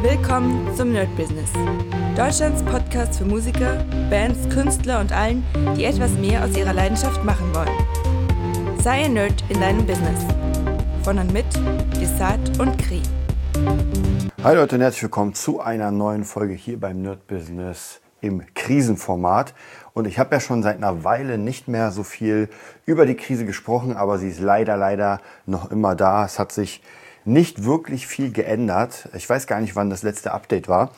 Willkommen zum Nerd Business. Deutschlands Podcast für Musiker, Bands, Künstler und allen, die etwas mehr aus ihrer Leidenschaft machen wollen. Sei ein Nerd in deinem Business. Von und mit Desart und Kri. Hi Leute und herzlich willkommen zu einer neuen Folge hier beim Nerd Business im Krisenformat. Und ich habe ja schon seit einer Weile nicht mehr so viel über die Krise gesprochen, aber sie ist leider, leider noch immer da. Es hat sich nicht wirklich viel geändert. Ich weiß gar nicht, wann das letzte Update war,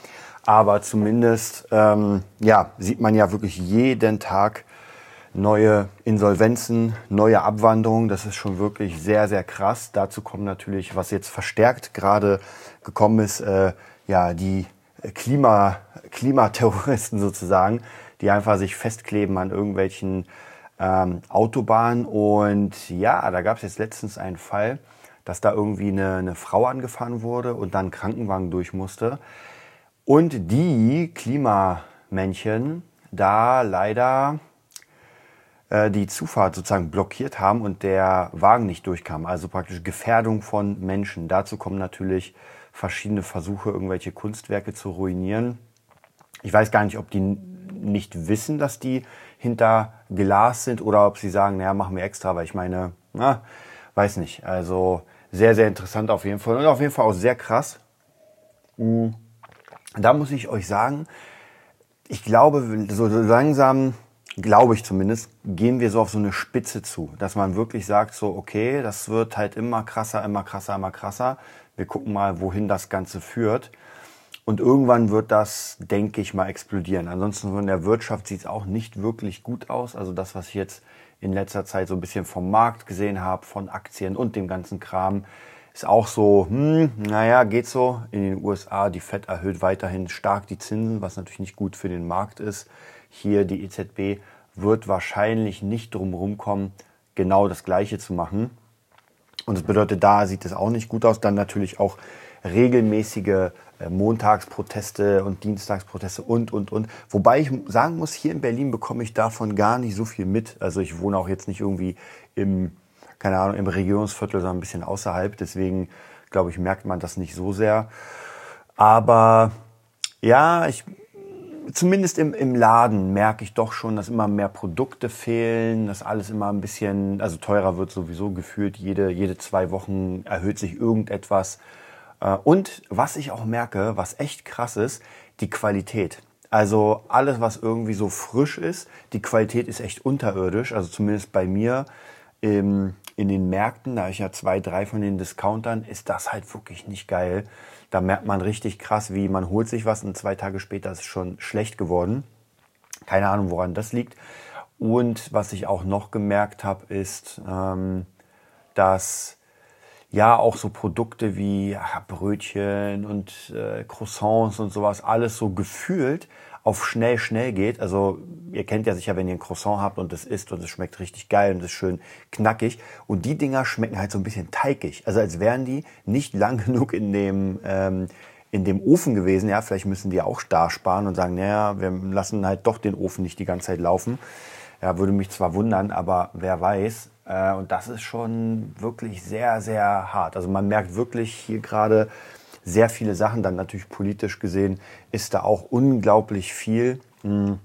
aber zumindest ähm, ja, sieht man ja wirklich jeden Tag neue Insolvenzen, neue Abwanderungen. Das ist schon wirklich sehr, sehr krass. Dazu kommt natürlich, was jetzt verstärkt gerade gekommen ist, äh, ja, die Klima, Klimaterroristen sozusagen, die einfach sich festkleben an irgendwelchen ähm, Autobahnen. Und ja, da gab es jetzt letztens einen Fall, dass da irgendwie eine, eine Frau angefahren wurde und dann Krankenwagen durch musste. Und die Klimamännchen da leider äh, die Zufahrt sozusagen blockiert haben und der Wagen nicht durchkam. Also praktisch Gefährdung von Menschen. Dazu kommen natürlich verschiedene Versuche, irgendwelche Kunstwerke zu ruinieren. Ich weiß gar nicht, ob die nicht wissen, dass die hinter Glas sind oder ob sie sagen, naja, machen wir extra, weil ich meine, na, weiß nicht. Also sehr, sehr interessant auf jeden Fall. Und auf jeden Fall auch sehr krass. Mm. Da muss ich euch sagen, ich glaube, so langsam, glaube ich zumindest, gehen wir so auf so eine Spitze zu, dass man wirklich sagt, so, okay, das wird halt immer krasser, immer krasser, immer krasser. Wir gucken mal, wohin das Ganze führt. Und irgendwann wird das, denke ich mal, explodieren. Ansonsten von der Wirtschaft sieht es auch nicht wirklich gut aus. Also das, was ich jetzt in letzter Zeit so ein bisschen vom Markt gesehen habe, von Aktien und dem ganzen Kram, ist auch so, hm, naja, geht so. In den USA, die Fed erhöht weiterhin stark die Zinsen, was natürlich nicht gut für den Markt ist. Hier die EZB wird wahrscheinlich nicht drum rumkommen, genau das Gleiche zu machen. Und das bedeutet, da sieht es auch nicht gut aus. Dann natürlich auch regelmäßige äh, Montagsproteste und Dienstagsproteste und, und, und. Wobei ich sagen muss, hier in Berlin bekomme ich davon gar nicht so viel mit. Also ich wohne auch jetzt nicht irgendwie im, keine Ahnung, im Regierungsviertel, sondern ein bisschen außerhalb. Deswegen, glaube ich, merkt man das nicht so sehr. Aber ja, ich, zumindest im, im Laden merke ich doch schon, dass immer mehr Produkte fehlen, dass alles immer ein bisschen, also teurer wird sowieso gefühlt. Jede, jede zwei Wochen erhöht sich irgendetwas. Äh, und was ich auch merke, was echt krass ist, die Qualität. Also alles, was irgendwie so frisch ist, die Qualität ist echt unterirdisch. Also zumindest bei mir in den Märkten, da ich ja zwei, drei von den Discountern, ist das halt wirklich nicht geil. Da merkt man richtig krass, wie man holt sich was und zwei Tage später ist es schon schlecht geworden. Keine Ahnung, woran das liegt. Und was ich auch noch gemerkt habe, ist, ähm, dass ja auch so Produkte wie ja, Brötchen und äh, Croissants und sowas alles so gefühlt auf schnell, schnell geht. Also ihr kennt ja sicher, wenn ihr ein Croissant habt und es isst und es schmeckt richtig geil und es ist schön knackig. Und die Dinger schmecken halt so ein bisschen teigig. Also als wären die nicht lang genug in dem, ähm, in dem Ofen gewesen. Ja, vielleicht müssen die auch da sparen und sagen, naja, wir lassen halt doch den Ofen nicht die ganze Zeit laufen. Ja, würde mich zwar wundern, aber wer weiß. Äh, und das ist schon wirklich sehr, sehr hart. Also man merkt wirklich hier gerade sehr viele Sachen. Dann natürlich politisch gesehen ist da auch unglaublich viel. Hm.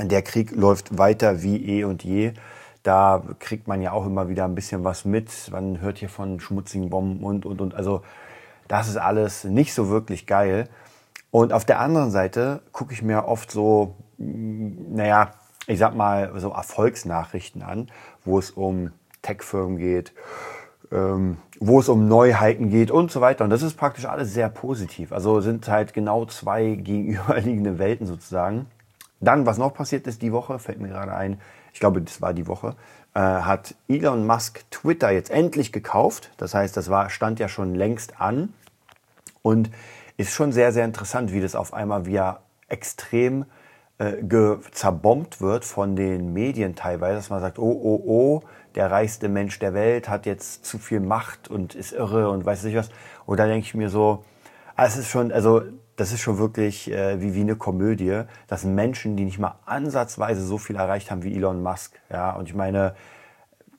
Der Krieg läuft weiter wie eh und je. Da kriegt man ja auch immer wieder ein bisschen was mit. Man hört hier von schmutzigen Bomben und, und, und. Also das ist alles nicht so wirklich geil. Und auf der anderen Seite gucke ich mir oft so, hm, naja, ich sag mal, so Erfolgsnachrichten an, wo es um Tech-Firmen geht, ähm, wo es um Neuheiten geht und so weiter. Und das ist praktisch alles sehr positiv. Also sind halt genau zwei gegenüberliegende Welten sozusagen. Dann, was noch passiert ist die Woche, fällt mir gerade ein, ich glaube, das war die Woche, äh, hat Elon Musk Twitter jetzt endlich gekauft. Das heißt, das war, stand ja schon längst an und ist schon sehr, sehr interessant, wie das auf einmal wieder extrem äh, zerbombt wird von den Medien teilweise, dass man sagt, oh, oh, oh, der reichste Mensch der Welt hat jetzt zu viel Macht und ist irre und weiß nicht was. Und da denke ich mir so, ah, es ist schon, also das ist schon wirklich äh, wie, wie eine Komödie, dass Menschen, die nicht mal ansatzweise so viel erreicht haben wie Elon Musk, ja, und ich meine,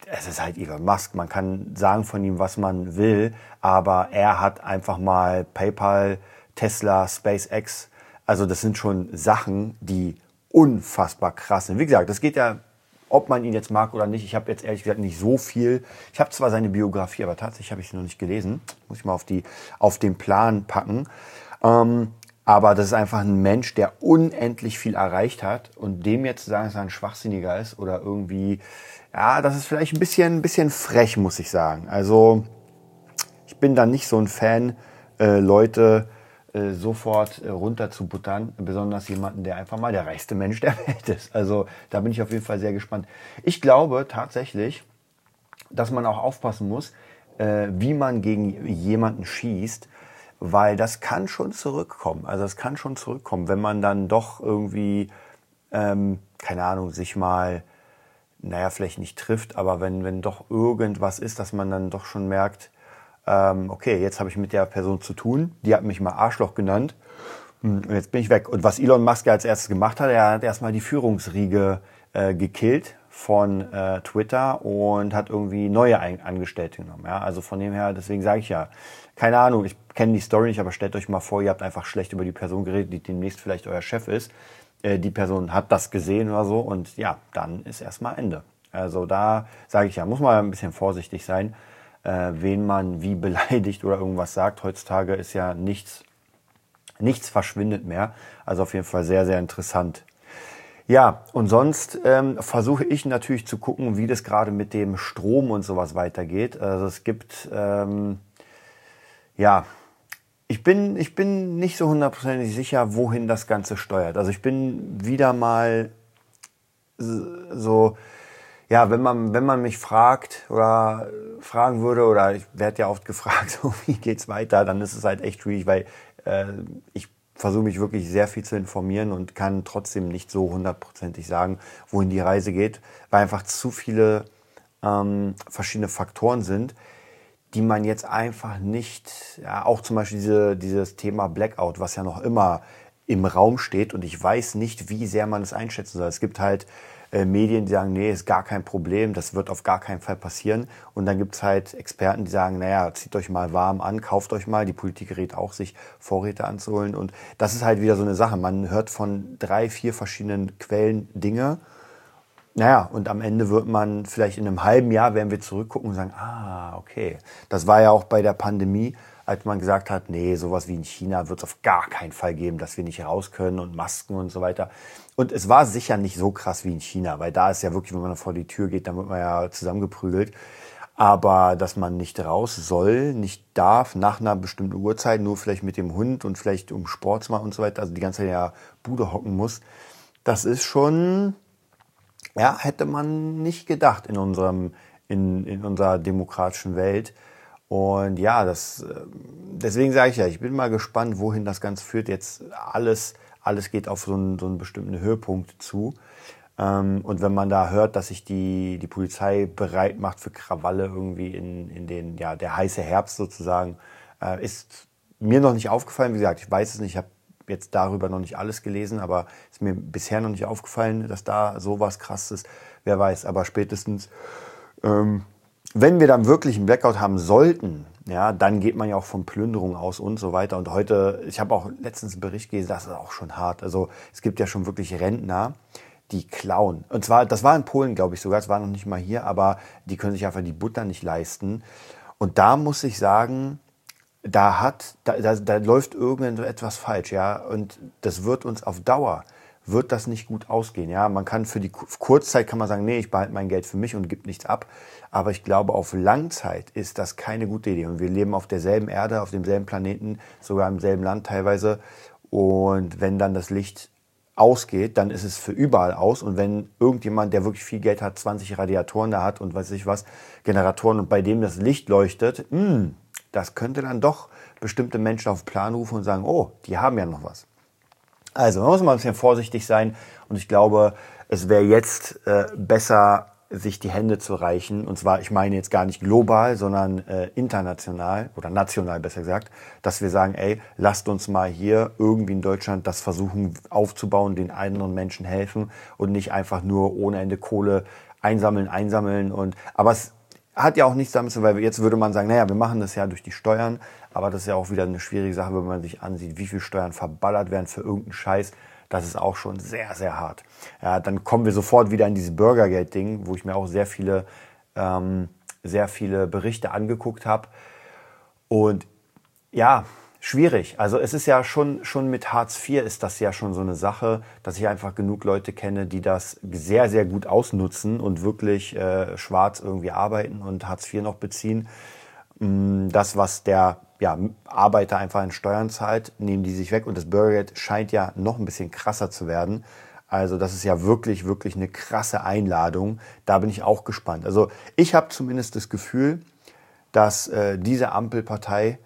es ist halt Elon Musk, man kann sagen von ihm, was man will, aber er hat einfach mal PayPal Tesla, SpaceX. Also das sind schon Sachen, die unfassbar krass sind. Wie gesagt, das geht ja, ob man ihn jetzt mag oder nicht. Ich habe jetzt ehrlich gesagt nicht so viel. Ich habe zwar seine Biografie, aber tatsächlich habe ich sie noch nicht gelesen. Muss ich mal auf, die, auf den Plan packen. Ähm, aber das ist einfach ein Mensch, der unendlich viel erreicht hat und dem jetzt zu sagen, dass er ein Schwachsinniger ist oder irgendwie, ja, das ist vielleicht ein bisschen, ein bisschen frech, muss ich sagen. Also ich bin da nicht so ein Fan, äh, Leute äh, sofort äh, runter zu buttern, besonders jemanden, der einfach mal der reichste Mensch der Welt ist. Also da bin ich auf jeden Fall sehr gespannt. Ich glaube tatsächlich, dass man auch aufpassen muss, äh, wie man gegen jemanden schießt weil das kann schon zurückkommen. Also es kann schon zurückkommen, wenn man dann doch irgendwie, ähm, keine Ahnung, sich mal, naja, vielleicht nicht trifft, aber wenn, wenn doch irgendwas ist, dass man dann doch schon merkt, ähm, okay, jetzt habe ich mit der Person zu tun, die hat mich mal Arschloch genannt hm, und jetzt bin ich weg. Und was Elon Musk als erstes gemacht hat, er hat erstmal die Führungsriege äh, gekillt von äh, Twitter und hat irgendwie neue Angestellte genommen. Ja? Also von dem her, deswegen sage ich ja, keine Ahnung, ich kenne die Story nicht, aber stellt euch mal vor, ihr habt einfach schlecht über die Person geredet, die demnächst vielleicht euer Chef ist. Äh, die Person hat das gesehen oder so und ja, dann ist erstmal Ende. Also da sage ich ja, muss man ein bisschen vorsichtig sein, äh, wen man wie beleidigt oder irgendwas sagt. Heutzutage ist ja nichts, nichts verschwindet mehr. Also auf jeden Fall sehr, sehr interessant. Ja, und sonst ähm, versuche ich natürlich zu gucken, wie das gerade mit dem Strom und sowas weitergeht. Also es gibt ähm, ja, ich bin, ich bin nicht so hundertprozentig sicher, wohin das Ganze steuert. Also ich bin wieder mal so, ja, wenn man, wenn man mich fragt oder fragen würde, oder ich werde ja oft gefragt, so, wie geht's weiter, dann ist es halt echt schwierig, weil äh, ich versuche mich wirklich sehr viel zu informieren und kann trotzdem nicht so hundertprozentig sagen, wohin die Reise geht, weil einfach zu viele ähm, verschiedene Faktoren sind, die man jetzt einfach nicht, ja, auch zum Beispiel diese, dieses Thema Blackout, was ja noch immer im Raum steht und ich weiß nicht, wie sehr man es einschätzen soll. Es gibt halt äh, Medien, die sagen, nee, ist gar kein Problem, das wird auf gar keinen Fall passieren. Und dann gibt's halt Experten, die sagen, naja, zieht euch mal warm an, kauft euch mal. Die Politik rät auch, sich Vorräte anzuholen. Und das ist halt wieder so eine Sache. Man hört von drei, vier verschiedenen Quellen Dinge naja, und am Ende wird man vielleicht in einem halben Jahr, werden wir zurückgucken und sagen, ah, okay. Das war ja auch bei der Pandemie, als man gesagt hat, nee, sowas wie in China wird es auf gar keinen Fall geben, dass wir nicht raus können und Masken und so weiter. Und es war sicher nicht so krass wie in China, weil da ist ja wirklich, wenn man vor die Tür geht, dann wird man ja zusammengeprügelt. Aber dass man nicht raus soll, nicht darf, nach einer bestimmten Uhrzeit, nur vielleicht mit dem Hund und vielleicht um Sport zu machen und so weiter, also die ganze Zeit ja Bude hocken muss, das ist schon, ja, hätte man nicht gedacht in unserem, in, in unserer demokratischen Welt. Und ja, das, äh, deswegen sage ich ja, ich bin mal gespannt, wohin das Ganze führt. Jetzt alles, alles geht auf so einen, so einen bestimmten Höhepunkt zu. Ähm, und wenn man da hört, dass sich die, die Polizei bereit macht für Krawalle irgendwie in, in den, ja, der heiße Herbst sozusagen, äh, ist mir noch nicht aufgefallen. Wie gesagt, ich weiß es nicht, ich habe jetzt darüber noch nicht alles gelesen, aber ist mir bisher noch nicht aufgefallen, dass da sowas krasses, wer weiß, aber spätestens, ähm, wenn wir dann wirklich einen Blackout haben sollten, ja, dann geht man ja auch von Plünderung aus und so weiter. Und heute, ich habe auch letztens einen Bericht gelesen, das ist auch schon hart. Also es gibt ja schon wirklich Rentner, die klauen. Und zwar, das war in Polen, glaube ich sogar, es war noch nicht mal hier, aber die können sich einfach die Butter nicht leisten. Und da muss ich sagen, da hat, da, da, da läuft irgendetwas falsch, ja, und das wird uns auf Dauer, wird das nicht gut ausgehen, ja. Man kann für die Kurzzeit kann man sagen, nee, ich behalte mein Geld für mich und gebe nichts ab, aber ich glaube, auf Langzeit ist das keine gute Idee und wir leben auf derselben Erde, auf demselben Planeten, sogar im selben Land teilweise und wenn dann das Licht ausgeht, dann ist es für überall aus. Und wenn irgendjemand, der wirklich viel Geld hat, 20 Radiatoren da hat und weiß ich was, Generatoren und bei dem das Licht leuchtet, mh, hm, das könnte dann doch bestimmte Menschen auf Plan rufen und sagen, oh, die haben ja noch was. Also man muss mal ein bisschen vorsichtig sein und ich glaube, es wäre jetzt äh, besser, sich die Hände zu reichen. Und zwar, ich meine jetzt gar nicht global, sondern äh, international oder national besser gesagt, dass wir sagen, ey, lasst uns mal hier irgendwie in Deutschland das versuchen aufzubauen, den anderen Menschen helfen und nicht einfach nur ohne Ende Kohle einsammeln, einsammeln und aber es hat ja auch nichts damit zu weil jetzt würde man sagen, naja, wir machen das ja durch die Steuern, aber das ist ja auch wieder eine schwierige Sache, wenn man sich ansieht, wie viel Steuern verballert werden für irgendeinen Scheiß. Das ist auch schon sehr, sehr hart. Ja, dann kommen wir sofort wieder in dieses Bürgergeld-Ding, wo ich mir auch sehr viele, ähm, sehr viele Berichte angeguckt habe. Und ja, schwierig. Also es ist ja schon, schon mit Hartz IV ist das ja schon so eine Sache, dass ich einfach genug Leute kenne, die das sehr, sehr gut ausnutzen und wirklich äh, schwarz irgendwie arbeiten und Hartz IV noch beziehen. Mm, das, was der ja, Arbeiter einfach in Steuern zahlt, nehmen die sich weg und das Bürgergeld scheint ja noch ein bisschen krasser zu werden. Also das ist ja wirklich, wirklich eine krasse Einladung. Da bin ich auch gespannt. Also ich habe zumindest das Gefühl, dass äh, diese Ampelpartei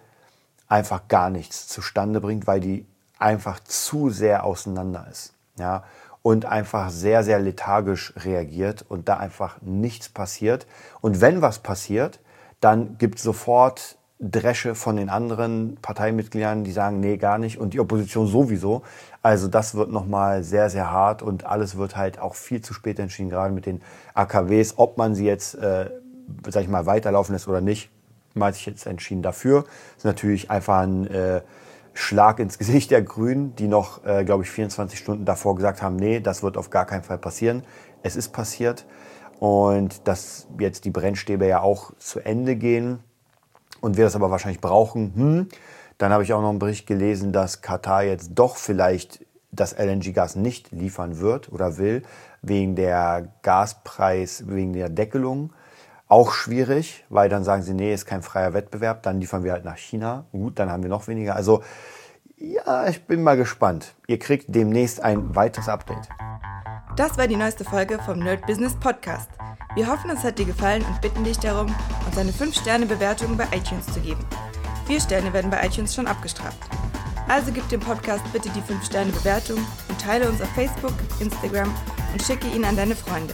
einfach gar nichts zustande bringt, weil die einfach zu sehr auseinander ist. Ja, und einfach sehr, sehr lethargisch reagiert und da einfach nichts passiert. Und wenn was passiert, dann gibt es sofort Dresche von den anderen Parteimitgliedern, die sagen, nee, gar nicht und die Opposition sowieso. Also das wird nochmal sehr, sehr hart und alles wird halt auch viel zu spät entschieden, gerade mit den AKWs, ob man sie jetzt, äh, sag ich mal, weiterlaufen lässt oder nicht hat sich jetzt entschieden dafür. Das ist natürlich einfach ein äh, Schlag ins Gesicht der Grünen, die noch, äh, glaube ich, 24 Stunden davor gesagt haben, nee, das wird auf gar keinen Fall passieren. Es ist passiert. Und dass jetzt die Brennstäbe ja auch zu Ende gehen und wir das aber wahrscheinlich brauchen, hm. Dann habe ich auch noch einen Bericht gelesen, dass Katar jetzt doch vielleicht das LNG-Gas nicht liefern wird oder will, wegen der Gaspreis, wegen der Deckelung. Auch schwierig, weil dann sagen sie, nee, ist kein freier Wettbewerb, dann liefern wir halt nach China. Gut, dann haben wir noch weniger. Also ja, ich bin mal gespannt. Ihr kriegt demnächst ein weiteres Update. Das war die neueste Folge vom Nerd Business Podcast. Wir hoffen, es hat dir gefallen und bitten dich darum, uns eine 5-Sterne-Bewertung bei iTunes zu geben. Vier Sterne werden bei iTunes schon abgestraft. Also gib dem Podcast bitte die 5-Sterne-Bewertung und teile uns auf Facebook, Instagram und schicke ihn an deine Freunde.